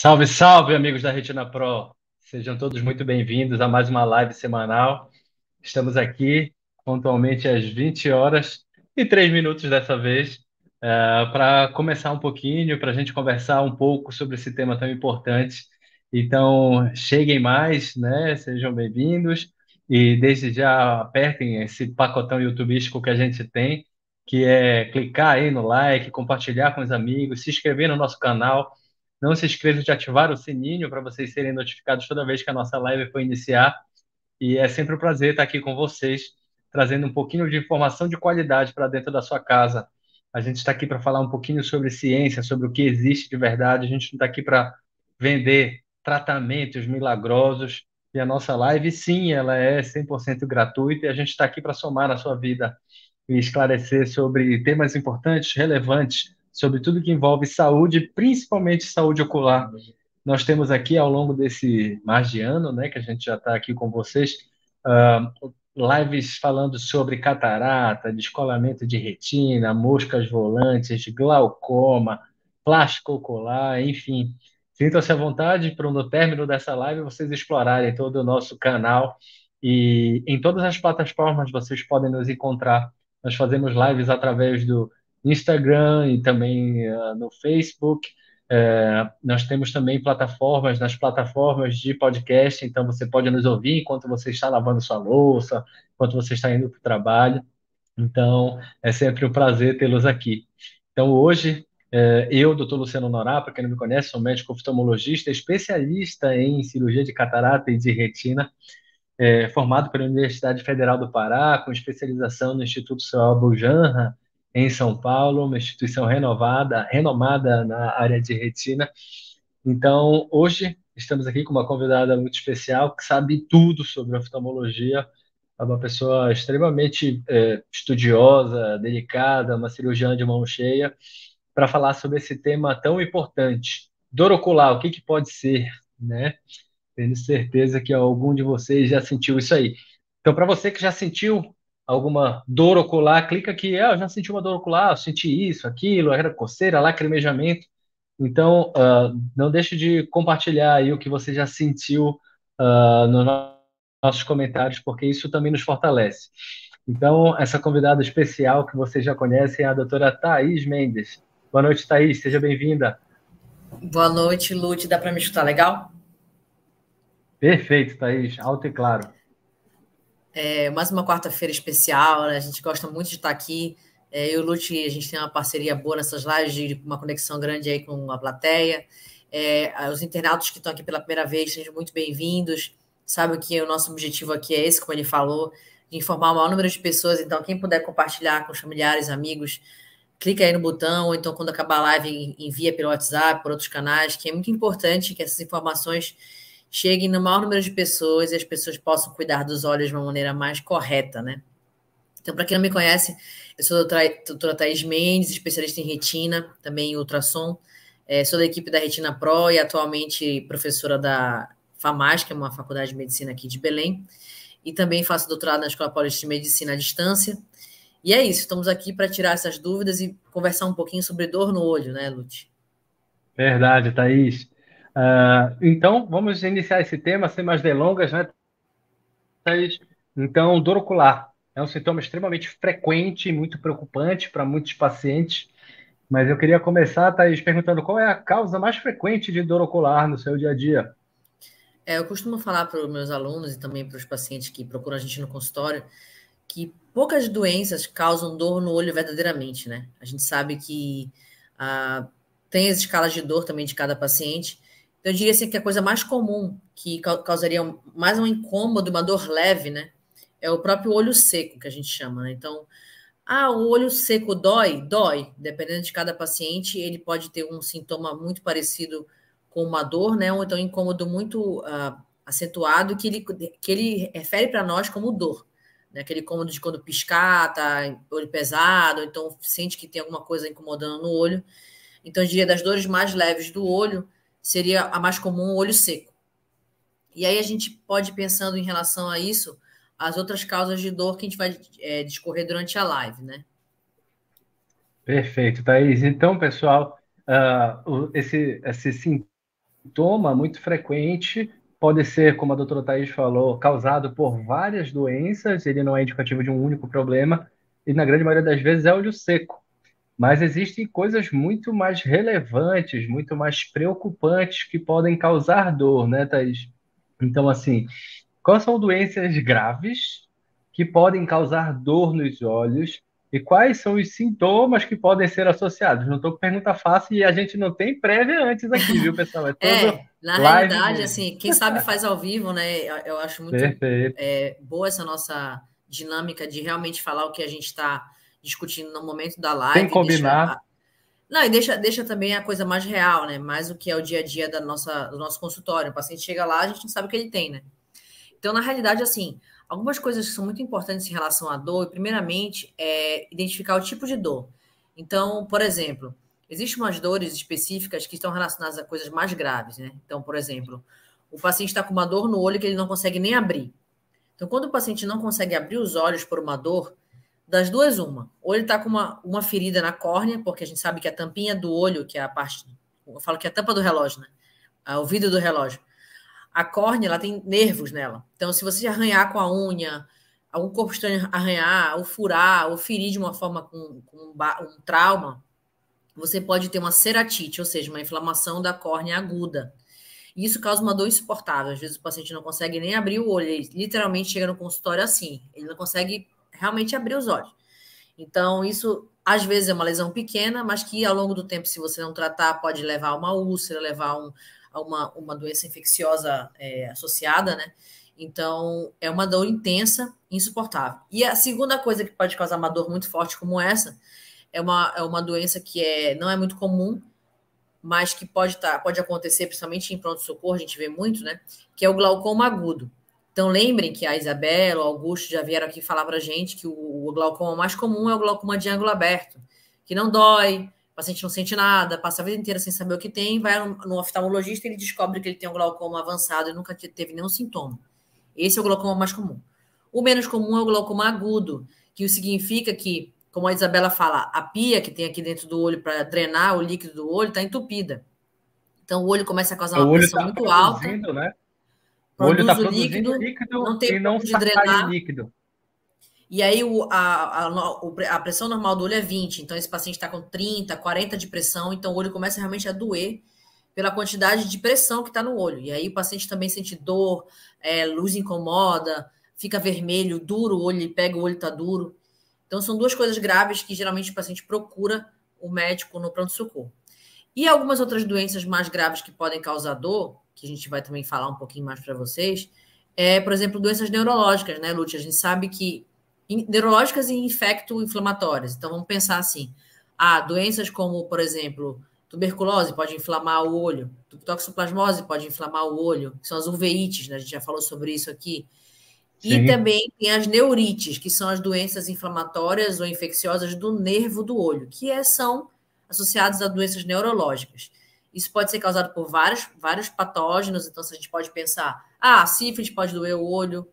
Salve, salve, amigos da Retina Pro. Sejam todos muito bem-vindos a mais uma live semanal. Estamos aqui pontualmente às 20 horas e 3 minutos dessa vez, é, para começar um pouquinho, para a gente conversar um pouco sobre esse tema tão importante. Então, cheguem mais, né? Sejam bem-vindos e desde já apertem esse pacotão youtubístico que a gente tem, que é clicar aí no like, compartilhar com os amigos, se inscrever no nosso canal não se esqueçam de ativar o sininho para vocês serem notificados toda vez que a nossa live for iniciar. E é sempre um prazer estar aqui com vocês, trazendo um pouquinho de informação de qualidade para dentro da sua casa. A gente está aqui para falar um pouquinho sobre ciência, sobre o que existe de verdade. A gente não está aqui para vender tratamentos milagrosos. E a nossa live, sim, ela é 100% gratuita e a gente está aqui para somar na sua vida e esclarecer sobre temas importantes, relevantes sobre tudo que envolve saúde, principalmente saúde ocular. Nós temos aqui, ao longo desse mais de ano, né, que a gente já está aqui com vocês, uh, lives falando sobre catarata, descolamento de retina, moscas volantes, glaucoma, plástico ocular, enfim. Sintam-se à vontade para, no término dessa live, vocês explorarem todo o nosso canal e em todas as plataformas vocês podem nos encontrar. Nós fazemos lives através do Instagram e também uh, no Facebook. É, nós temos também plataformas, nas plataformas de podcast, então você pode nos ouvir enquanto você está lavando sua louça, enquanto você está indo para o trabalho. Então, é sempre um prazer tê-los aqui. Então, hoje, é, eu, doutor Luciano Norá, para quem não me conhece, sou médico oftalmologista, especialista em cirurgia de catarata e de retina, é, formado pela Universidade Federal do Pará, com especialização no Instituto Saúl Bujanra, em São Paulo, uma instituição renovada, renomada na área de retina. Então, hoje estamos aqui com uma convidada muito especial que sabe tudo sobre oftalmologia, é uma pessoa extremamente é, estudiosa, delicada, uma cirurgiã de mão cheia, para falar sobre esse tema tão importante. Dor ocular, o que, que pode ser, né? Tenho certeza que algum de vocês já sentiu isso aí. Então, para você que já sentiu alguma dor ocular, clica aqui, ah, eu já senti uma dor ocular, eu senti isso, aquilo, era coceira, lacrimejamento. Então, uh, não deixe de compartilhar aí o que você já sentiu uh, nos nossos comentários, porque isso também nos fortalece. Então, essa convidada especial que você já conhece é a doutora Thaís Mendes. Boa noite, Thaís, seja bem-vinda. Boa noite, Lute. Dá para me escutar legal? Perfeito, Thaís, alto e claro. É, mais uma quarta-feira especial, né? a gente gosta muito de estar aqui. É, eu e o Lute, a gente tem uma parceria boa nessas lives, de uma conexão grande aí com a plateia. É, os internautas que estão aqui pela primeira vez, sejam muito bem-vindos. Sabe que o nosso objetivo aqui é esse, como ele falou, de informar o maior número de pessoas. Então, quem puder compartilhar com os familiares, amigos, clica aí no botão, ou então, quando acabar a live, envia pelo WhatsApp, por outros canais, que é muito importante que essas informações cheguem no maior número de pessoas e as pessoas possam cuidar dos olhos de uma maneira mais correta, né? Então, para quem não me conhece, eu sou a doutora Thais Mendes, especialista em retina, também em ultrassom. É, sou da equipe da Retina Pro e atualmente professora da FAMAS, que é uma faculdade de medicina aqui de Belém. E também faço doutorado na Escola Paulista de Medicina à distância. E é isso, estamos aqui para tirar essas dúvidas e conversar um pouquinho sobre dor no olho, né, Lute? Verdade, Thaís. Uh, então, vamos iniciar esse tema sem mais delongas, né? Então, dor ocular é um sintoma extremamente frequente e muito preocupante para muitos pacientes. Mas eu queria começar, Thaís, perguntando qual é a causa mais frequente de dor ocular no seu dia a dia? É, eu costumo falar para os meus alunos e também para os pacientes que procuram a gente no consultório que poucas doenças causam dor no olho verdadeiramente, né? A gente sabe que ah, tem as escalas de dor também de cada paciente, eu diria assim que a coisa mais comum que causaria mais um incômodo, uma dor leve, né? É o próprio olho seco, que a gente chama, né? Então, ah, o olho seco dói? Dói. Dependendo de cada paciente, ele pode ter um sintoma muito parecido com uma dor, né? Ou então um incômodo muito uh, acentuado que ele, que ele refere para nós como dor. Né? Aquele incômodo de quando piscar, tá olho pesado, então sente que tem alguma coisa incomodando no olho. Então, eu diria das dores mais leves do olho, seria a mais comum, olho seco. E aí a gente pode pensando em relação a isso, as outras causas de dor que a gente vai é, discorrer durante a live, né? Perfeito, Thaís. Então, pessoal, uh, esse, esse sintoma muito frequente, pode ser, como a doutora Thais falou, causado por várias doenças, ele não é indicativo de um único problema, e na grande maioria das vezes é olho seco. Mas existem coisas muito mais relevantes, muito mais preocupantes que podem causar dor, né, Thais? Então, assim, quais são doenças graves que podem causar dor nos olhos e quais são os sintomas que podem ser associados? Não estou com pergunta fácil e a gente não tem prévia antes aqui, viu, pessoal? É, é na realidade, mesmo. assim, quem sabe faz ao vivo, né? Eu acho muito é, boa essa nossa dinâmica de realmente falar o que a gente está discutindo no momento da live. Sem combinar. Deixa... Não, e deixa, deixa também a coisa mais real, né? Mais o que é o dia a dia da nossa, do nosso consultório. O paciente chega lá, a gente não sabe o que ele tem, né? Então, na realidade, assim, algumas coisas que são muito importantes em relação à dor, primeiramente, é identificar o tipo de dor. Então, por exemplo, existem umas dores específicas que estão relacionadas a coisas mais graves, né? Então, por exemplo, o paciente está com uma dor no olho que ele não consegue nem abrir. Então, quando o paciente não consegue abrir os olhos por uma dor, das duas, uma. Ou ele está com uma, uma ferida na córnea, porque a gente sabe que a tampinha do olho, que é a parte. Eu falo que é a tampa do relógio, né? O vidro do relógio. A córnea, ela tem nervos nela. Então, se você arranhar com a unha, algum corpo estranho arranhar, ou furar, ou ferir de uma forma com, com um, um trauma, você pode ter uma ceratite, ou seja, uma inflamação da córnea aguda. E isso causa uma dor insuportável. Às vezes o paciente não consegue nem abrir o olho, ele literalmente chega no consultório assim. Ele não consegue realmente abrir os olhos. Então, isso às vezes é uma lesão pequena, mas que ao longo do tempo, se você não tratar, pode levar a uma úlcera, levar um, a uma, uma doença infecciosa é, associada, né? Então, é uma dor intensa, insuportável. E a segunda coisa que pode causar uma dor muito forte como essa é uma, é uma doença que é, não é muito comum, mas que pode, tá, pode acontecer, principalmente em pronto-socorro, a gente vê muito, né? Que é o glaucoma agudo. Então, lembrem que a Isabela, o Augusto já vieram aqui falar para a gente que o, glaucoma mais comum é o glaucoma de ângulo aberto, que não dói, o paciente não sente nada, passa a vida inteira sem saber o que tem, vai no, no oftalmologista e ele descobre que ele tem um glaucoma avançado e nunca teve nenhum sintoma. Esse é o glaucoma mais comum. O menos comum é o glaucoma agudo, que significa que, como a Isabela fala, a pia que tem aqui dentro do olho para drenar o líquido do olho está entupida. Então, o olho começa a causar uma pressão tá muito alta. Né? O olho está produzindo líquido, líquido não tem e não de drenar. líquido. E aí o, a, a, a, pressão normal do olho é 20, então esse paciente está com 30, 40 de pressão, então o olho começa realmente a doer pela quantidade de pressão que está no olho. E aí o paciente também sente dor, é, luz incomoda, fica vermelho, duro o olho, ele pega o olho está duro. Então são duas coisas graves que geralmente o paciente procura o médico no pronto-socorro. E algumas outras doenças mais graves que podem causar dor, que a gente vai também falar um pouquinho mais para vocês, é, por exemplo, doenças neurológicas, né, Lúcia? A gente sabe que neurológicas e infecto-inflamatórias. Então, vamos pensar assim: ah, doenças como, por exemplo, tuberculose pode inflamar o olho, toxoplasmose pode inflamar o olho, que são as uveites, né? A gente já falou sobre isso aqui. Sim. E também tem as neurites, que são as doenças inflamatórias ou infecciosas do nervo do olho, que é, são associadas a doenças neurológicas. Isso pode ser causado por vários, vários patógenos, então a gente pode pensar, ah, sífilis pode doer o olho,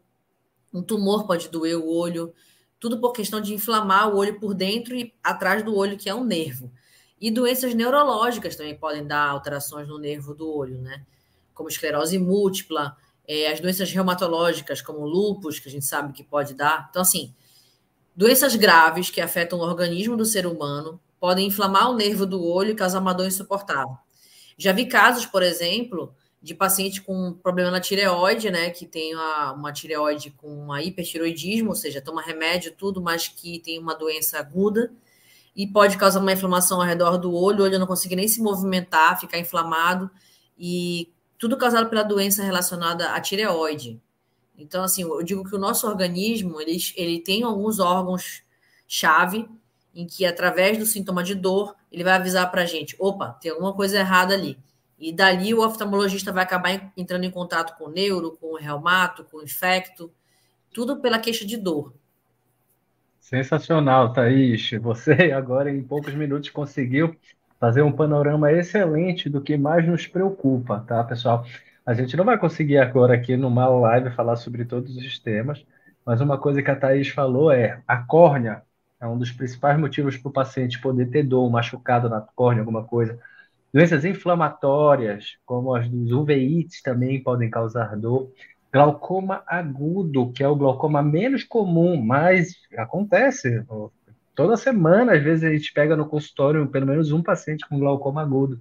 um tumor pode doer o olho, tudo por questão de inflamar o olho por dentro e atrás do olho, que é um nervo. E doenças neurológicas também podem dar alterações no nervo do olho, né? Como esclerose múltipla, é, as doenças reumatológicas, como lúpus, que a gente sabe que pode dar. Então, assim, doenças graves que afetam o organismo do ser humano podem inflamar o nervo do olho e causar uma dor insuportável. Já vi casos, por exemplo, de paciente com problema na tireoide, né, que tem uma, uma tireoide com uma hipertiroidismo, ou seja, toma remédio, tudo, mas que tem uma doença aguda e pode causar uma inflamação ao redor do olho, o olho não consegue nem se movimentar, ficar inflamado, e tudo causado pela doença relacionada à tireoide. Então, assim, eu digo que o nosso organismo, ele, ele tem alguns órgãos-chave em que, através do sintoma de dor, ele vai avisar para a gente: opa, tem alguma coisa errada ali. E dali o oftalmologista vai acabar entrando em contato com o neuro, com o reumato, com o infecto, tudo pela queixa de dor. Sensacional, Thaís. Você agora, em poucos minutos, conseguiu fazer um panorama excelente do que mais nos preocupa, tá, pessoal? A gente não vai conseguir agora aqui numa live falar sobre todos os temas, mas uma coisa que a Thaís falou é a córnea é um dos principais motivos para o paciente poder ter dor, machucado na córnea, alguma coisa. Doenças inflamatórias, como as dos uveites, também podem causar dor. Glaucoma agudo, que é o glaucoma menos comum, mas acontece. Toda semana, às vezes, a gente pega no consultório pelo menos um paciente com glaucoma agudo.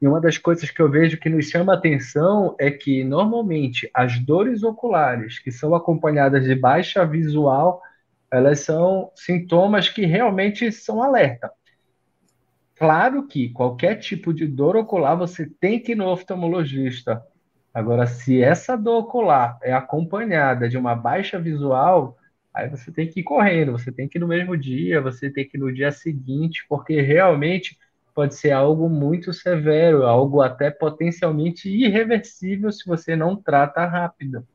E uma das coisas que eu vejo que nos chama atenção é que, normalmente, as dores oculares que são acompanhadas de baixa visual, elas são sintomas que realmente são alerta. Claro que qualquer tipo de dor ocular você tem que ir no oftalmologista. Agora, se essa dor ocular é acompanhada de uma baixa visual, aí você tem que ir correndo, você tem que ir no mesmo dia, você tem que ir no dia seguinte, porque realmente pode ser algo muito severo, algo até potencialmente irreversível se você não trata rápido.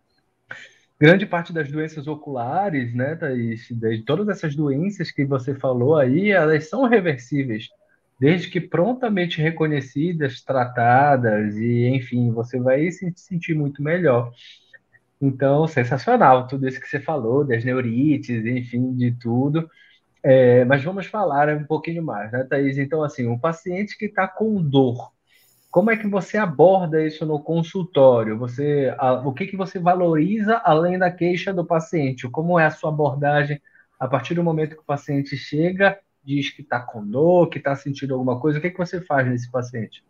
Grande parte das doenças oculares, né, Thaís, de todas essas doenças que você falou aí, elas são reversíveis, desde que prontamente reconhecidas, tratadas, e enfim, você vai se sentir muito melhor. Então, sensacional tudo isso que você falou, das neurites, enfim, de tudo. É, mas vamos falar um pouquinho mais, né, Thaís? Então, assim, um paciente que está com dor, como é que você aborda isso no consultório? Você, a, o que, que você valoriza além da queixa do paciente? Como é a sua abordagem a partir do momento que o paciente chega, diz que está com dor, que está sentindo alguma coisa? O que, que você faz nesse paciente?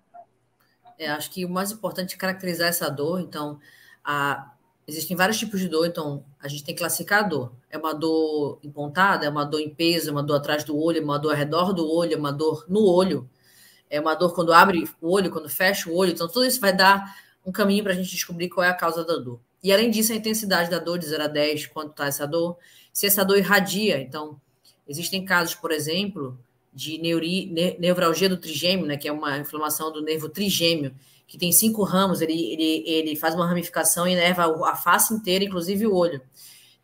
É, acho que o mais importante é caracterizar essa dor. Então, a, Existem vários tipos de dor, então a gente tem que classificar a dor. É uma dor empontada, é uma dor em peso, é uma dor atrás do olho, é uma dor ao redor do olho, é uma dor no olho, é uma dor quando abre o olho, quando fecha o olho. Então, tudo isso vai dar um caminho para a gente descobrir qual é a causa da dor. E além disso, a intensidade da dor de 0 a 10, quanto está essa dor, se essa dor irradia. Então, existem casos, por exemplo, de neuri, ne, neuralgia do trigêmeo, né, que é uma inflamação do nervo trigêmeo, que tem cinco ramos, ele, ele, ele faz uma ramificação e inerva a face inteira, inclusive o olho.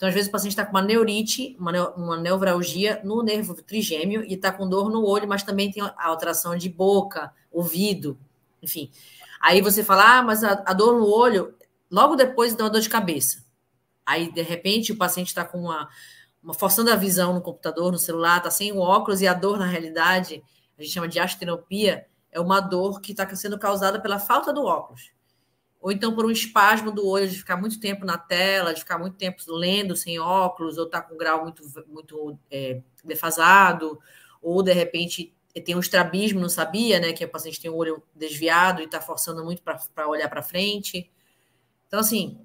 Então, às vezes, o paciente está com uma neurite, uma, uma neuralgia no nervo trigêmeo e está com dor no olho, mas também tem alteração de boca, ouvido, enfim. Aí você fala, ah, mas a, a dor no olho, logo depois dá uma dor de cabeça. Aí, de repente, o paciente está com uma, uma forçando a visão no computador, no celular, está sem o óculos e a dor, na realidade, a gente chama de astenopia, é uma dor que está sendo causada pela falta do óculos. Ou então por um espasmo do olho de ficar muito tempo na tela, de ficar muito tempo lendo sem óculos, ou tá com um grau muito, muito é, defasado, ou de repente tem um estrabismo, não sabia, né? Que o paciente tem o olho desviado e está forçando muito para olhar para frente. Então, assim,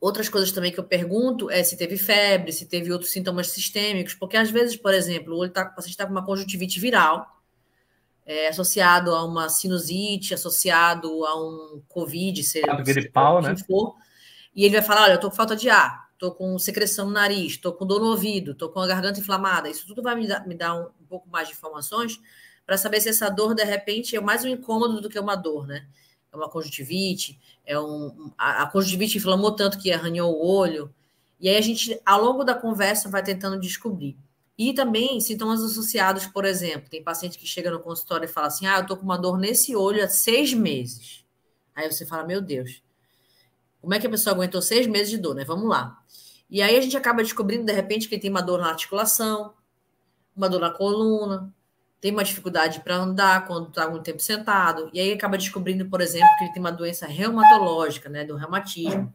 outras coisas também que eu pergunto é se teve febre, se teve outros sintomas sistêmicos, porque às vezes, por exemplo, o, olho tá, o paciente está com uma conjuntivite viral, é, associado a uma sinusite, associado a um Covid, se, gripal, né? for, e ele vai falar: olha, eu tô com falta de ar, tô com secreção no nariz, tô com dor no ouvido, tô com a garganta inflamada. Isso tudo vai me dar, me dar um, um pouco mais de informações para saber se essa dor, de repente, é mais um incômodo do que uma dor, né? É uma conjuntivite, é um, a, a conjuntivite inflamou tanto que arranhou o olho. E aí a gente, ao longo da conversa, vai tentando descobrir. E também sintomas associados, por exemplo, tem paciente que chega no consultório e fala assim: ah, eu tô com uma dor nesse olho há seis meses. Aí você fala: meu Deus, como é que a pessoa aguentou seis meses de dor, né? Vamos lá. E aí a gente acaba descobrindo, de repente, que tem uma dor na articulação, uma dor na coluna, tem uma dificuldade para andar quando está muito tempo sentado. E aí acaba descobrindo, por exemplo, que ele tem uma doença reumatológica, né? Do reumatismo.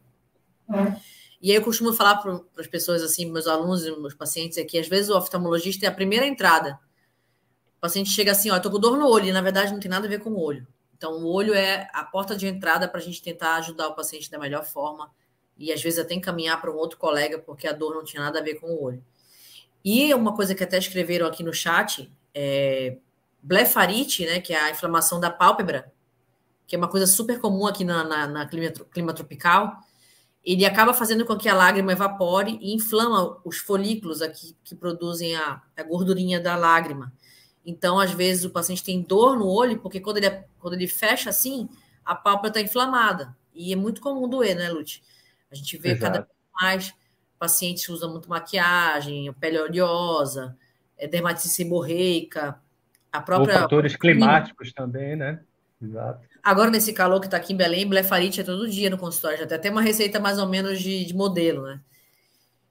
E aí eu costumo falar para as pessoas, assim, meus alunos e meus pacientes, é que às vezes o oftalmologista é a primeira entrada. O paciente chega assim, ó, tô com dor no olho, e na verdade não tem nada a ver com o olho. Então, o olho é a porta de entrada para a gente tentar ajudar o paciente da melhor forma. E às vezes até encaminhar para um outro colega, porque a dor não tinha nada a ver com o olho. E uma coisa que até escreveram aqui no chat é blefarite, né, que é a inflamação da pálpebra, que é uma coisa super comum aqui na, na, na clima, clima tropical ele acaba fazendo com que a lágrima evapore e inflama os folículos aqui que produzem a, a gordurinha da lágrima. Então, às vezes, o paciente tem dor no olho, porque quando ele, quando ele fecha assim, a pálpebra está inflamada. E é muito comum doer, né, Lute? A gente vê Exato. cada vez mais pacientes que usam muito maquiagem, pele oleosa, é, dermatite seborreica, a própria. Ou fatores climáticos também, né? Exato. Agora, nesse calor que está aqui em Belém, blefarite é todo dia no consultório. Já tem até uma receita mais ou menos de, de modelo, né?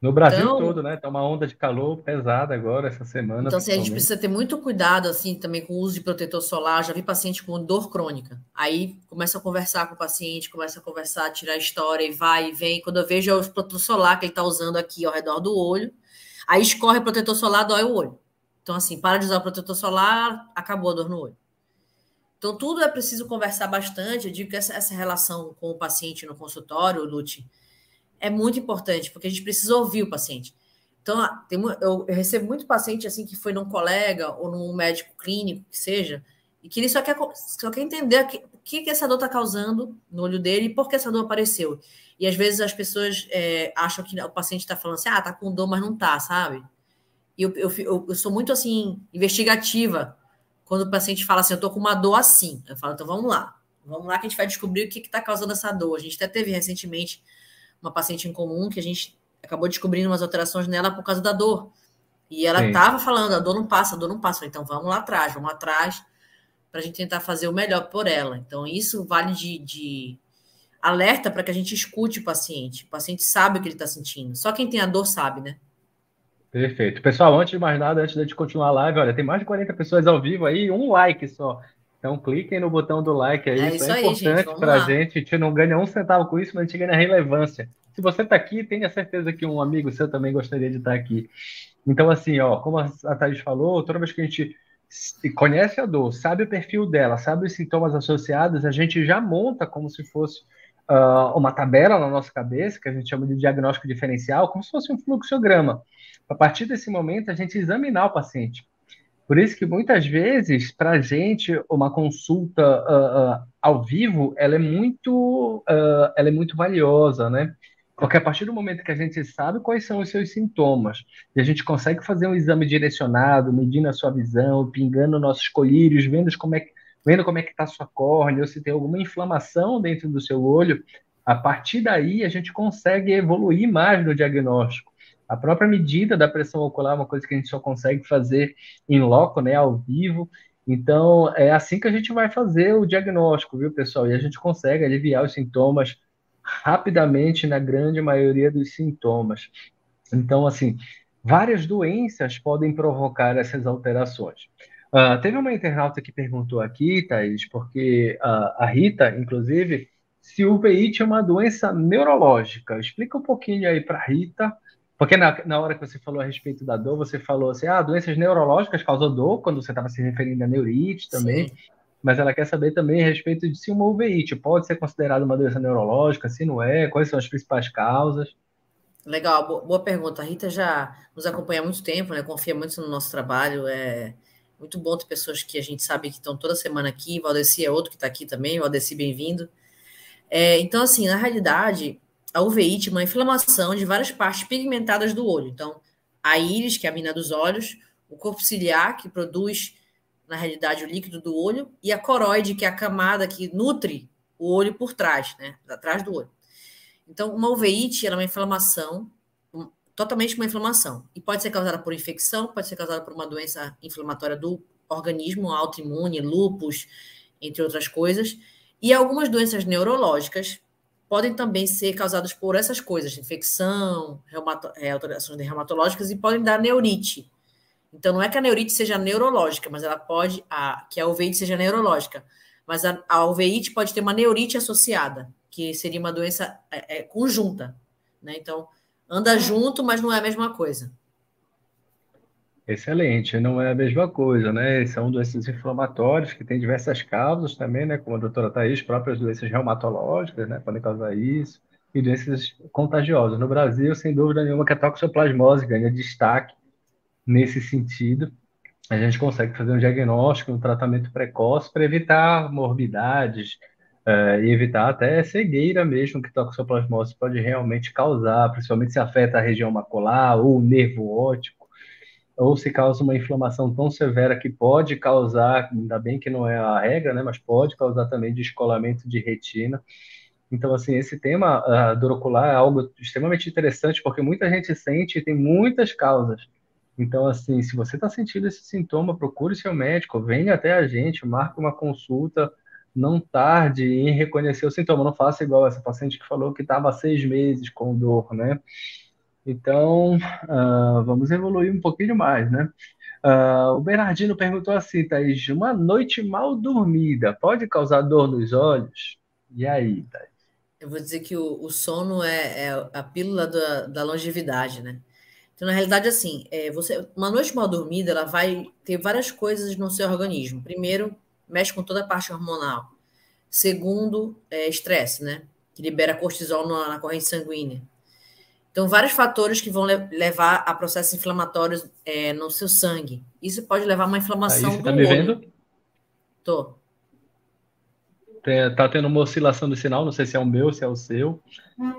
No Brasil então, todo, né? Tá uma onda de calor pesada agora essa semana. Então, assim, a gente precisa ter muito cuidado, assim, também com o uso de protetor solar. Já vi paciente com dor crônica. Aí começa a conversar com o paciente, começa a conversar, tirar a história e vai e vem. Quando eu vejo é o protetor solar que ele está usando aqui ao redor do olho, aí escorre o protetor solar, dói o olho. Então, assim, para de usar o protetor solar, acabou a dor no olho. Então, tudo é preciso conversar bastante. Eu digo que essa, essa relação com o paciente no consultório, Lute, é muito importante, porque a gente precisa ouvir o paciente. Então, tem, eu, eu, recebo muito paciente assim que foi num colega ou num médico clínico, que seja, e que ele só quer, só quer entender o que, que essa dor está causando no olho dele e por que essa dor apareceu. E às vezes as pessoas é, acham que o paciente está falando assim, ah, tá com dor, mas não tá, sabe? E eu, eu, eu, eu sou muito assim, investigativa, quando o paciente fala assim, eu tô com uma dor assim. Eu falo, então vamos lá. Vamos lá que a gente vai descobrir o que está causando essa dor. A gente até teve recentemente uma paciente em comum que a gente acabou descobrindo umas alterações nela por causa da dor. E ela estava falando, a dor não passa, a dor não passa. Então vamos lá atrás, vamos atrás para a gente tentar fazer o melhor por ela. Então isso vale de, de alerta para que a gente escute o paciente. O paciente sabe o que ele está sentindo. Só quem tem a dor sabe, né? Perfeito. Pessoal, antes de mais nada, antes de continuar a live, olha, tem mais de 40 pessoas ao vivo aí, um like só. Então cliquem no botão do like aí, é isso, é importante para a gente. A gente não ganha um centavo com isso, mas a gente ganha relevância. Se você está aqui, tenha certeza que um amigo seu também gostaria de estar tá aqui. Então, assim, ó, como a Thaís falou, toda vez que a gente conhece a dor, sabe o perfil dela, sabe os sintomas associados, a gente já monta como se fosse uh, uma tabela na nossa cabeça, que a gente chama de diagnóstico diferencial, como se fosse um fluxograma. A partir desse momento, a gente examinar o paciente. Por isso que muitas vezes, para a gente, uma consulta uh, uh, ao vivo, ela é muito, uh, ela é muito valiosa, né? Porque a partir do momento que a gente sabe quais são os seus sintomas, e a gente consegue fazer um exame direcionado, medindo a sua visão, pingando nossos colírios, vendo como é que vendo como é que está sua córnea, ou se tem alguma inflamação dentro do seu olho, a partir daí a gente consegue evoluir mais no diagnóstico. A própria medida da pressão ocular é uma coisa que a gente só consegue fazer em loco, né, ao vivo. Então, é assim que a gente vai fazer o diagnóstico, viu, pessoal? E a gente consegue aliviar os sintomas rapidamente na grande maioria dos sintomas. Então, assim, várias doenças podem provocar essas alterações. Uh, teve uma internauta que perguntou aqui, Thaís, porque uh, a Rita, inclusive, se o VIT é uma doença neurológica. Explica um pouquinho aí para a Rita porque na, na hora que você falou a respeito da dor, você falou assim, ah, doenças neurológicas causam dor, quando você estava se referindo a neurite também. Sim. Mas ela quer saber também a respeito de se uma uveíte pode ser considerada uma doença neurológica, se não é, quais são as principais causas. Legal, boa, boa pergunta. A Rita já nos acompanha há muito tempo, né? Confia muito no nosso trabalho. É muito bom ter pessoas que a gente sabe que estão toda semana aqui. Valdeci é outro que está aqui também. Valdeci, bem-vindo. É, então, assim, na realidade, a uveíte, uma inflamação de várias partes pigmentadas do olho. Então, a íris, que é a mina dos olhos, o corpo ciliar, que produz, na realidade, o líquido do olho, e a coroide, que é a camada que nutre o olho por trás, né? Atrás do olho. Então, uma uveíte é uma inflamação, totalmente uma inflamação. E pode ser causada por infecção, pode ser causada por uma doença inflamatória do organismo, autoimune, lupus, entre outras coisas. E algumas doenças neurológicas, podem também ser causadas por essas coisas, infecção, reumato, é, alterações reumatológicas e podem dar neurite. Então, não é que a neurite seja neurológica, mas ela pode, a, que a uveíte seja neurológica, mas a, a uveíte pode ter uma neurite associada, que seria uma doença é, é, conjunta. Né? Então, anda junto, mas não é a mesma coisa. Excelente, não é a mesma coisa, né? São doenças inflamatórias que têm diversas causas também, né? Como a doutora Thais, próprias doenças reumatológicas, né? Podem causar isso, e doenças contagiosas. No Brasil, sem dúvida nenhuma, que a toxoplasmose ganha destaque nesse sentido. A gente consegue fazer um diagnóstico, um tratamento precoce para evitar morbidades uh, e evitar até cegueira mesmo que toxoplasmose pode realmente causar, principalmente se afeta a região macular ou o nervo óptico ou se causa uma inflamação tão severa que pode causar, ainda bem que não é a regra, né, mas pode causar também descolamento de retina. Então, assim, esse tema a dor ocular é algo extremamente interessante, porque muita gente sente e tem muitas causas. Então, assim, se você está sentindo esse sintoma, procure seu médico, venha até a gente, marque uma consulta, não tarde em reconhecer o sintoma. Não faça igual essa paciente que falou que estava seis meses com dor, né? Então, uh, vamos evoluir um pouquinho mais, né? Uh, o Bernardino perguntou assim, Thaís, uma noite mal dormida pode causar dor nos olhos? E aí, Thaís? Eu vou dizer que o, o sono é, é, a pílula da, da, longevidade, né? Então, na realidade, assim, é, você, uma noite mal dormida, ela vai ter várias coisas no seu organismo. Primeiro, mexe com toda a parte hormonal. Segundo, é estresse, né? Que libera cortisol na, na corrente sanguínea. Então, vários fatores que vão levar a processos inflamatórios é, no seu sangue. Isso pode levar a uma inflamação Aí, você tá me vendo? Tô. Tá tendo uma oscilação do sinal, não sei se é o meu, se é o seu.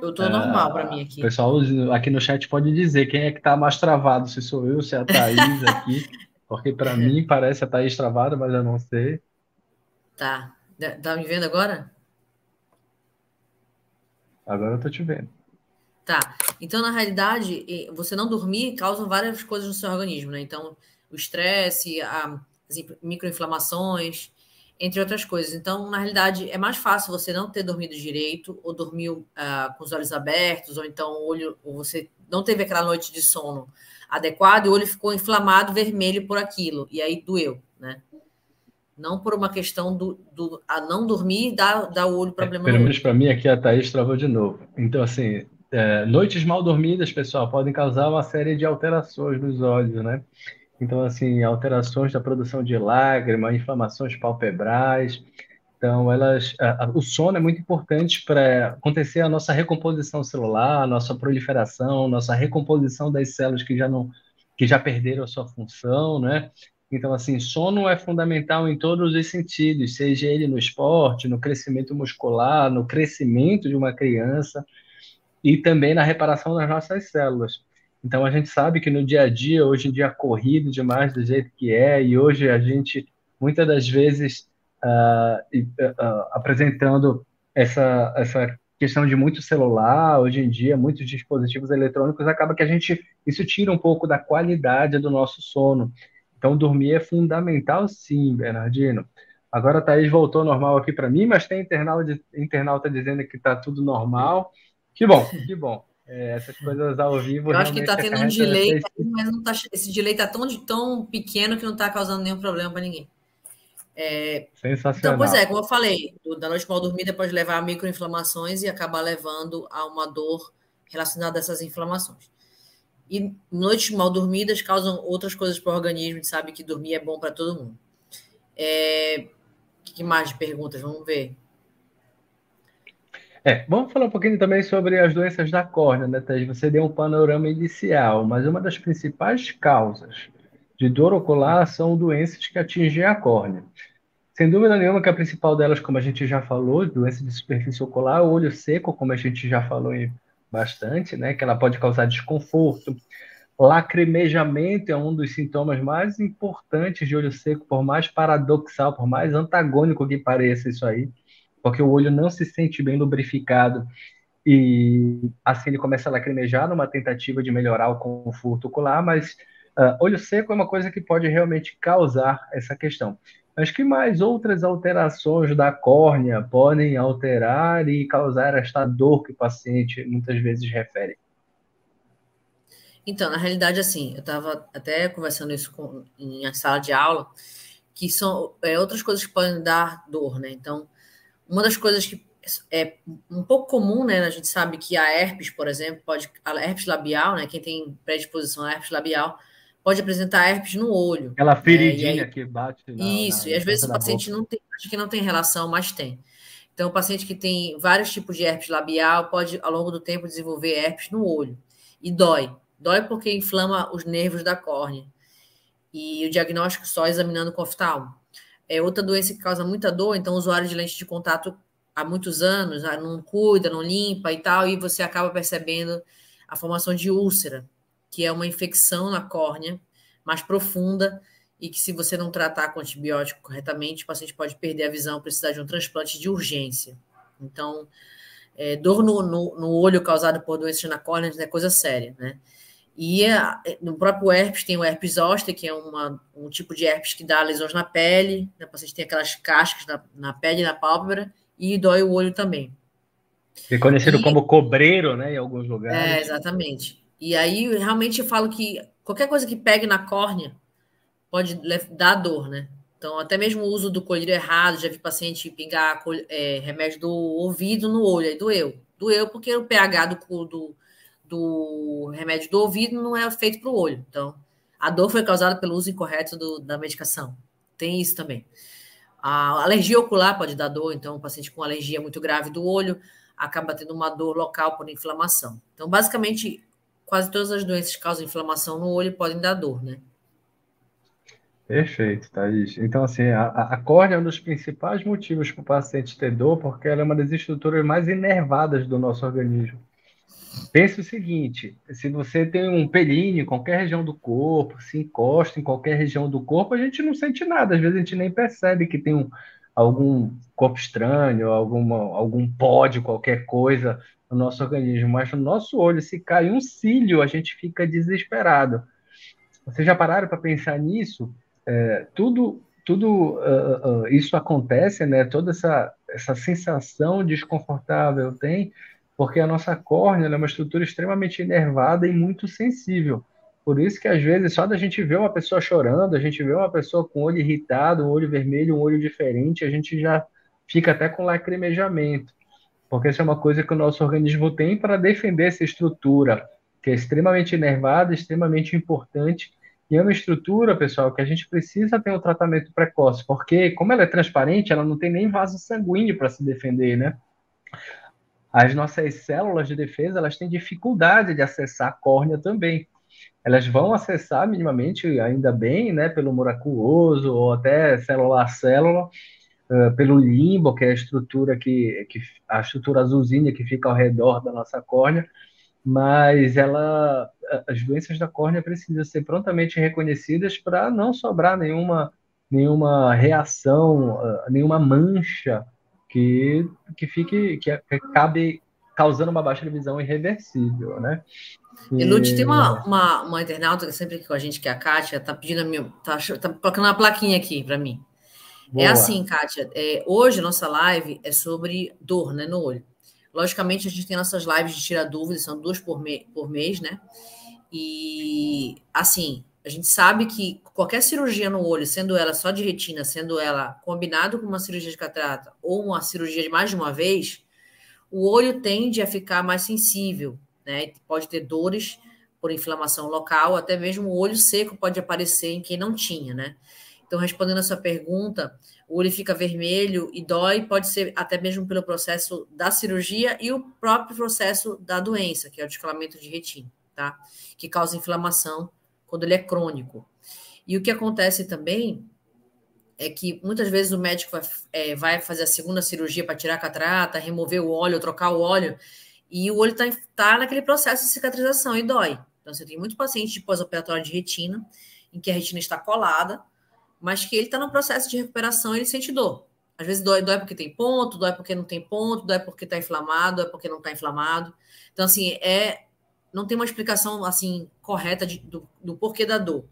Eu tô normal para mim aqui. O pessoal aqui no chat pode dizer quem é que tá mais travado, se sou eu, se é a Thaís aqui. Porque para mim parece a Thaís travada, mas eu não sei. Tá. Tá me vendo agora? Agora eu tô te vendo. Tá. Então, na realidade, você não dormir causa várias coisas no seu organismo, né? Então, o estresse, as microinflamações, entre outras coisas. Então, na realidade, é mais fácil você não ter dormido direito, ou dormir uh, com os olhos abertos, ou então o olho, ou você não teve aquela noite de sono adequado e o olho ficou inflamado, vermelho por aquilo, e aí doeu, né? Não por uma questão do, do a não dormir dá, dá o olho problema. É, pelo menos para mim aqui a Thaís travou de novo. Então, assim, é, noites mal dormidas, pessoal, podem causar uma série de alterações nos olhos, né? Então, assim, alterações da produção de lágrima, inflamações palpebrais. Então, elas, a, a, o sono é muito importante para acontecer a nossa recomposição celular, a nossa proliferação, nossa recomposição das células que já não, que já perderam a sua função, né? Então, assim, sono é fundamental em todos os sentidos, seja ele no esporte, no crescimento muscular, no crescimento de uma criança e também na reparação das nossas células. Então a gente sabe que no dia a dia, hoje em dia corrido demais do jeito que é, e hoje a gente muitas das vezes uh, uh, apresentando essa, essa questão de muito celular, hoje em dia, muitos dispositivos eletrônicos, acaba que a gente, isso tira um pouco da qualidade do nosso sono. Então dormir é fundamental sim, Bernardino. Agora a Thaís voltou normal aqui para mim, mas tem internauta, internauta dizendo que está tudo normal. Que bom, que bom. É, essas coisas ao vivo. Eu acho que está tendo um delay, mas não tá, esse delay está tão, tão pequeno que não está causando nenhum problema para ninguém. É, Sensacional. Então, pois é, como eu falei, da noite mal dormida pode levar a microinflamações e acabar levando a uma dor relacionada a essas inflamações. E noites mal dormidas causam outras coisas para o organismo, a gente sabe que dormir é bom para todo mundo. É, que mais de perguntas? Vamos ver. É, vamos falar um pouquinho também sobre as doenças da córnea, né, Thais? Você deu um panorama inicial, mas uma das principais causas de dor ocular são doenças que atingem a córnea. Sem dúvida nenhuma que a principal delas, como a gente já falou, doença de superfície ocular, olho seco, como a gente já falou bastante, né, que ela pode causar desconforto. Lacrimejamento é um dos sintomas mais importantes de olho seco, por mais paradoxal, por mais antagônico que pareça isso aí porque o olho não se sente bem lubrificado e assim ele começa a lacrimejar numa tentativa de melhorar o conforto ocular, mas uh, olho seco é uma coisa que pode realmente causar essa questão. Mas que mais outras alterações da córnea podem alterar e causar esta dor que o paciente muitas vezes refere? Então, na realidade, assim, eu estava até conversando isso com, em sala de aula, que são é, outras coisas que podem dar dor, né? Então, uma das coisas que é um pouco comum, né? A gente sabe que a herpes, por exemplo, pode a herpes labial, né? Quem tem predisposição a herpes labial pode apresentar herpes no olho. Aquela feridinha né? aí, que bate. Na, isso, na, e às vezes o paciente não tem, acho que não tem relação, mas tem. Então, o paciente que tem vários tipos de herpes labial pode, ao longo do tempo, desenvolver herpes no olho. E dói. Dói porque inflama os nervos da córnea. E o diagnóstico só examinando com oftalmo é outra doença que causa muita dor, então o usuário de lente de contato há muitos anos ah, não cuida, não limpa e tal, e você acaba percebendo a formação de úlcera, que é uma infecção na córnea mais profunda e que se você não tratar com antibiótico corretamente, o paciente pode perder a visão, precisar de um transplante de urgência. Então, é, dor no, no, no, olho causada por doenças na córnea é coisa séria, né? E é, no próprio herpes tem o herpes zoster, que é uma, um tipo de herpes que dá lesões na pele, né? o paciente tem aquelas cascas na, na pele e na pálpebra, e dói o olho também. É conhecido e, como cobreiro, né, em alguns lugares. É, exatamente. E aí, realmente, eu falo que qualquer coisa que pegue na córnea pode dar dor, né? Então, até mesmo o uso do colírio errado, já vi paciente pingar é, remédio do ouvido no olho, aí doeu. Doeu porque o pH do, do, do remédio do ouvido não é feito para o olho. Então, a dor foi causada pelo uso incorreto do, da medicação. Tem isso também. A alergia ocular pode dar dor, então, o paciente com alergia muito grave do olho acaba tendo uma dor local por inflamação. Então, basicamente, quase todas as doenças que causam inflamação no olho podem dar dor, né? Perfeito, Thaís. Então, assim, a, a córnea é um dos principais motivos para o paciente ter dor, porque ela é uma das estruturas mais inervadas do nosso organismo. Pense o seguinte: se você tem um pelinho em qualquer região do corpo, se encosta em qualquer região do corpo, a gente não sente nada, às vezes a gente nem percebe que tem um, algum corpo estranho, alguma, algum pó de qualquer coisa no nosso organismo, mas no nosso olho, se cai um cílio, a gente fica desesperado. Vocês já pararam para pensar nisso? é, tudo tudo uh, uh, isso acontece, né? Toda essa essa sensação desconfortável tem porque a nossa córnea é uma estrutura extremamente inervada e muito sensível. Por isso que às vezes só da gente ver uma pessoa chorando, a gente vê uma pessoa com olho irritado, um olho vermelho, um olho diferente, a gente já fica até com lacrimejamento, porque isso é uma coisa que o nosso organismo tem para defender essa estrutura, que é extremamente inervada, extremamente importante e é uma estrutura, pessoal, que a gente precisa ter um tratamento precoce, porque como ela é transparente, ela não tem nem vaso sanguíneo para se defender, né? As nossas células de defesa, elas têm dificuldade de acessar a córnea também. Elas vão acessar minimamente, ainda bem, né, pelo muraculoso ou até célula a célula, uh, pelo limbo, que é a estrutura que, que a estrutura azulzinha que fica ao redor da nossa córnea, mas ela, as doenças da córnea precisam ser prontamente reconhecidas para não sobrar nenhuma, nenhuma reação, ah, nenhuma mancha que, que fique, que, acabe causando uma baixa de visão irreversível, né? E, Lute, tem uma, uma, uma internauta que sempre aqui com a gente, que é a Kátia, tá pedindo a minha, tá, tá colocando uma plaquinha aqui para mim. É Boa. É assim, Kátia, é, hoje nossa live é sobre dor, né, no olho. Logicamente, a gente tem nossas lives de tirar dúvidas, são duas por, me por mês, né? E, assim, a gente sabe que qualquer cirurgia no olho, sendo ela só de retina, sendo ela combinado com uma cirurgia de catarata ou uma cirurgia de mais de uma vez, o olho tende a ficar mais sensível, né? Pode ter dores por inflamação local, até mesmo o olho seco pode aparecer em quem não tinha, né? Então, respondendo a sua pergunta, o olho fica vermelho e dói, pode ser até mesmo pelo processo da cirurgia e o próprio processo da doença, que é o descolamento de retina, tá? Que causa inflamação quando ele é crônico. E o que acontece também é que muitas vezes o médico vai, é, vai fazer a segunda cirurgia para tirar a catarata, remover o óleo, trocar o óleo, e o olho está tá naquele processo de cicatrização e dói. Então, você tem muito paciente de pós-operatório de retina, em que a retina está colada, mas que ele está no processo de recuperação e ele sente dor. Às vezes dói, dói porque tem ponto, dói porque não tem ponto, dói porque está inflamado, dói porque não está inflamado. Então, assim, é, não tem uma explicação assim correta de, do, do porquê da dor.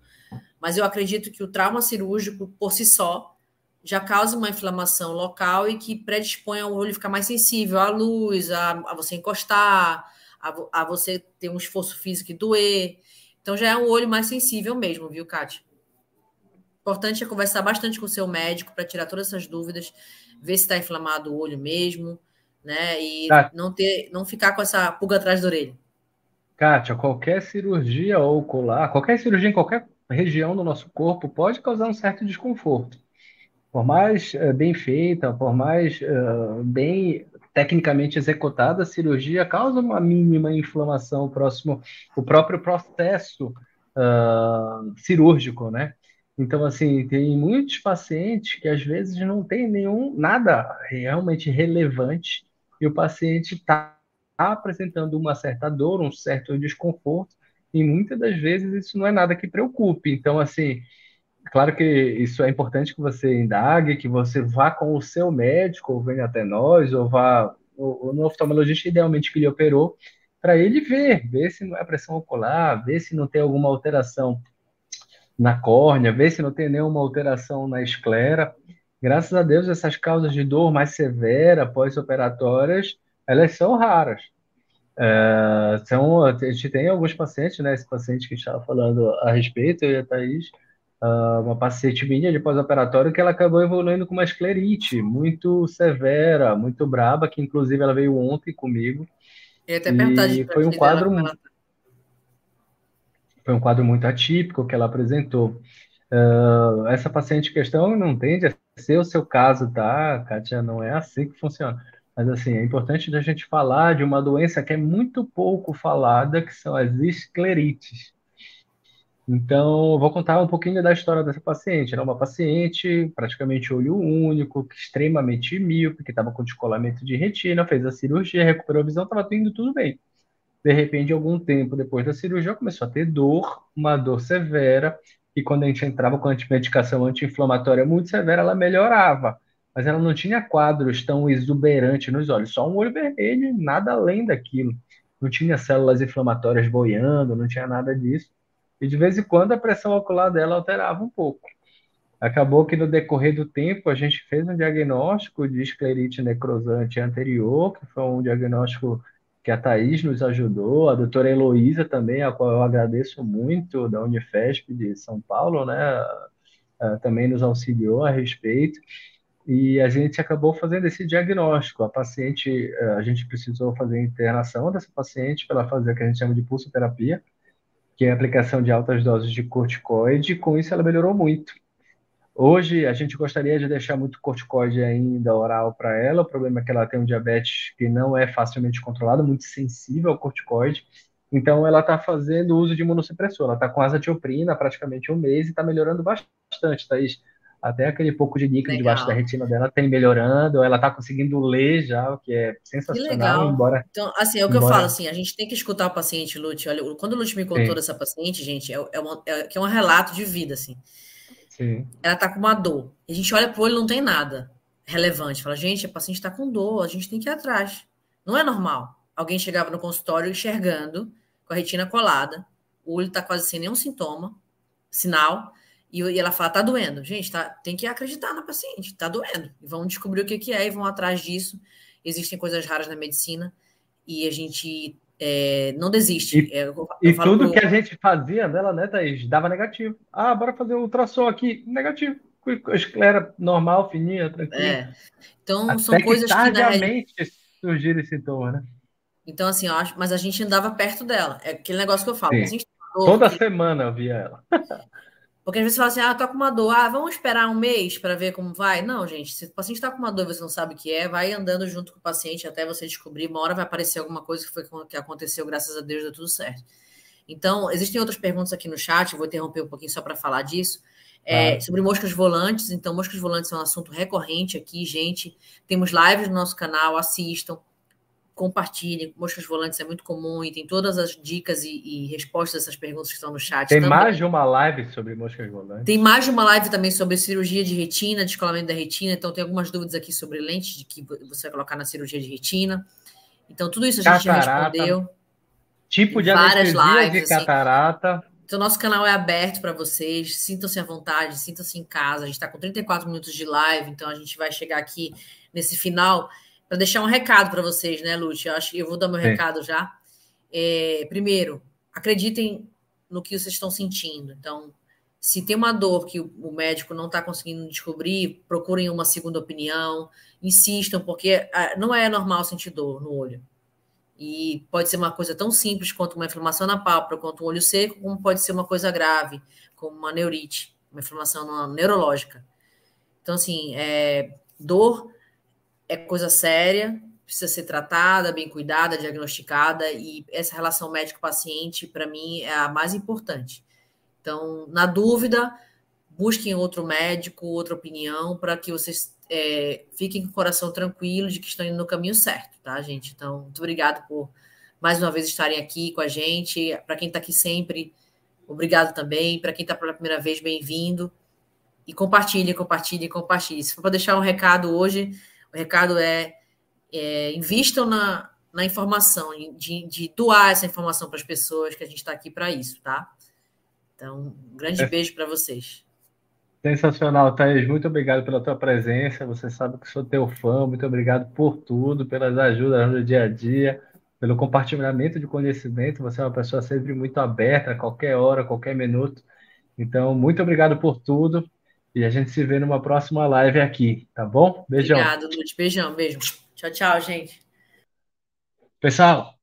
Mas eu acredito que o trauma cirúrgico, por si só, já causa uma inflamação local e que predispõe ao olho ficar mais sensível à luz, a, a você encostar, a, a, você ter um esforço físico e doer. Então já é um olho mais sensível mesmo, viu, Kátia? importante é conversar bastante com o seu médico para tirar todas essas dúvidas, ver se está inflamado o olho mesmo, né? E tá. não ter, não ficar com essa pulga atrás da orelha. Kátia, qualquer cirurgia ocular, qualquer cirurgia em qualquer região do nosso corpo pode causar um certo desconforto. Por mais uh, bem feita, por mais uh, bem tecnicamente executada, a cirurgia causa uma mínima inflamação próximo, o próprio processo uh, cirúrgico, né? Então, assim, tem muitos pacientes que às vezes não tem nenhum, nada realmente relevante e o paciente está apresentando uma certa dor, um certo desconforto, e muitas das vezes isso não é nada que preocupe. Então, assim, claro que isso é importante que você indague, que você vá com o seu médico, ou venha até nós, ou vá no oftalmologista, idealmente que lhe operou, para ele ver, ver se não é pressão ocular, ver se não tem alguma alteração na córnea, ver se não tem nenhuma alteração na esclera. Graças a Deus, essas causas de dor mais severa, pós-operatórias, elas são raras. É, são, a gente tem alguns pacientes, né? Esse paciente que estava falando a respeito, eu e a Thaís, uh, uma paciente minha de pós-operatório que ela acabou evoluindo com uma esclerite muito severa, muito braba, que inclusive ela veio ontem comigo. Eu até e foi um quadro foi um quadro muito atípico que ela apresentou. Uh, essa paciente em questão não tende a ser o seu caso, tá, Kátia? Não é assim que funciona. Mas, assim, é importante a gente falar de uma doença que é muito pouco falada, que são as esclerites. Então, vou contar um pouquinho da história dessa paciente. Era uma paciente, praticamente olho único, extremamente míope, que estava com descolamento de retina, fez a cirurgia, recuperou a visão, estava indo tudo bem. De repente, algum tempo depois da cirurgia, começou a ter dor, uma dor severa, e quando a gente entrava com a medicação anti-inflamatória muito severa, ela melhorava mas ela não tinha quadros tão exuberantes nos olhos, só um olho vermelho, nada além daquilo. Não tinha células inflamatórias boiando, não tinha nada disso. E de vez em quando a pressão ocular dela alterava um pouco. Acabou que no decorrer do tempo a gente fez um diagnóstico de esclerite necrosante anterior, que foi um diagnóstico que a Thaís nos ajudou, a doutora Heloísa também, a qual eu agradeço muito, da Unifesp de São Paulo, né? Também nos auxiliou a respeito e a gente acabou fazendo esse diagnóstico. A paciente, eh, a gente precisou fazer a internação dessa paciente para fazer o que a gente chama de pulsoterapia, que é a aplicação de altas doses de corticoide, e com isso ela melhorou muito. Hoje, a gente gostaria de deixar muito corticoide ainda oral para ela, o problema é que ela tem um diabetes que não é facilmente controlado, muito sensível ao corticoide, então ela está fazendo uso de imunossupressor, ela está com azatioprina praticamente um mês e está melhorando bastante, Thaís até aquele pouco de líquido Legal. debaixo da retina dela tem melhorando, ela está conseguindo ler já, o que é sensacional, que legal. embora... Então, assim, é o que embora... eu falo, assim, a gente tem que escutar o paciente, Lute, olha, quando o Lute me contou Sim. dessa paciente, gente, é, é, uma, é, é um relato de vida, assim. Sim. Ela está com uma dor, a gente olha pro olho não tem nada relevante, fala, gente, a paciente está com dor, a gente tem que ir atrás. Não é normal. Alguém chegava no consultório enxergando, com a retina colada, o olho está quase sem nenhum sintoma, sinal, e, e ela fala, tá doendo. Gente, tá, tem que acreditar na paciente, tá doendo. E vão descobrir o que, que é e vão atrás disso. Existem coisas raras na medicina e a gente é, não desiste. E, é, eu, eu e tudo pro... que a gente fazia dela, né, Thaís, dava negativo. Ah, bora fazer o ultrassom aqui, negativo. Esclera normal, fininha, tranquila. É. Então, Até são coisas que, tardiamente que surgiram esse sintoma, né? Então, assim, acho, mas a gente andava perto dela. É aquele negócio que eu falo. Toda semana eu via ela. Porque às vezes você fala assim, ah, tô com uma dor, ah, vamos esperar um mês para ver como vai. Não, gente, se o paciente está com uma dor e você não sabe o que é, vai andando junto com o paciente até você descobrir. Uma hora vai aparecer alguma coisa que foi que aconteceu, graças a Deus, deu tudo certo. Então, existem outras perguntas aqui no chat, vou interromper um pouquinho só para falar disso. É, ah. Sobre moscas volantes, então, moscas volantes são um assunto recorrente aqui, gente. Temos lives no nosso canal, assistam compartilhem. Moscas volantes é muito comum e tem todas as dicas e, e respostas dessas perguntas que estão no chat. Tem também. mais de uma live sobre moscas volantes. Tem mais de uma live também sobre cirurgia de retina, descolamento da retina. Então, tem algumas dúvidas aqui sobre lentes de que você vai colocar na cirurgia de retina. Então, tudo isso a gente catarata, já respondeu. Tipo de várias lives, de assim. catarata. Assim. Então, nosso canal é aberto para vocês. Sintam-se à vontade, sintam-se em casa. A gente está com 34 minutos de live, então a gente vai chegar aqui nesse final para deixar um recado para vocês, né, Lúcia? Eu acho que eu vou dar meu Sim. recado já. É, primeiro, acreditem no que vocês estão sentindo. Então, se tem uma dor que o médico não está conseguindo descobrir, procurem uma segunda opinião, insistam, porque ah, não é normal sentir dor no olho. E pode ser uma coisa tão simples quanto uma inflamação na pálpebra, quanto um olho seco, como pode ser uma coisa grave, como uma neurite, uma inflamação neurológica. Então, assim, é, dor é coisa séria, precisa ser tratada, bem cuidada, diagnosticada, e essa relação médico-paciente, para mim, é a mais importante. Então, na dúvida, busquem outro médico, outra opinião, para que vocês é, fiquem com o coração tranquilo de que estão indo no caminho certo, tá, gente? Então, muito obrigado por mais uma vez estarem aqui com a gente. Para quem está aqui sempre, obrigado também. Para quem está pela primeira vez, bem-vindo. E compartilhe, compartilhe, compartilhe. Se for para deixar um recado hoje, o recado é, é invistam na, na informação, de, de doar essa informação para as pessoas, que a gente está aqui para isso, tá? Então, um grande é. beijo para vocês. Sensacional, Thaís. Muito obrigado pela tua presença. Você sabe que sou teu fã. Muito obrigado por tudo, pelas ajudas no dia a dia. pelo compartilhamento de conhecimento. Você é uma pessoa sempre muito aberta, a qualquer hora, a qualquer minuto. Então, muito obrigado por tudo. E a gente se vê numa próxima live aqui, tá bom? Beijão. Obrigado, Lute. Beijão, beijo. Tchau, tchau, gente. Pessoal,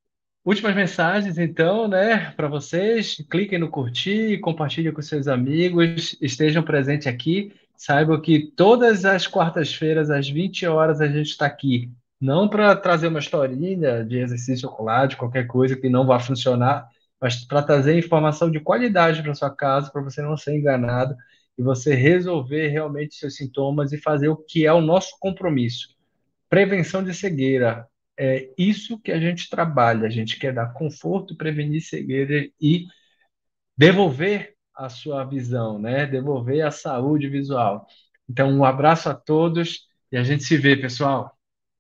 últimas mensagens, então, né, para vocês. Cliquem no curtir, compartilhem com seus amigos, estejam presentes aqui. Saibam que todas as quartas-feiras, às 20 horas, a gente está aqui. Não para trazer uma historinha de exercício ocular, de qualquer coisa que não vai funcionar, mas para trazer informação de qualidade para sua casa, para você não ser enganado e você resolver realmente seus sintomas e fazer o que é o nosso compromisso. Prevenção de cegueira. É isso que a gente trabalha. A gente quer dar conforto, prevenir cegueira e devolver a sua visão, né? Devolver a saúde visual. Então, um abraço a todos e a gente se vê, pessoal.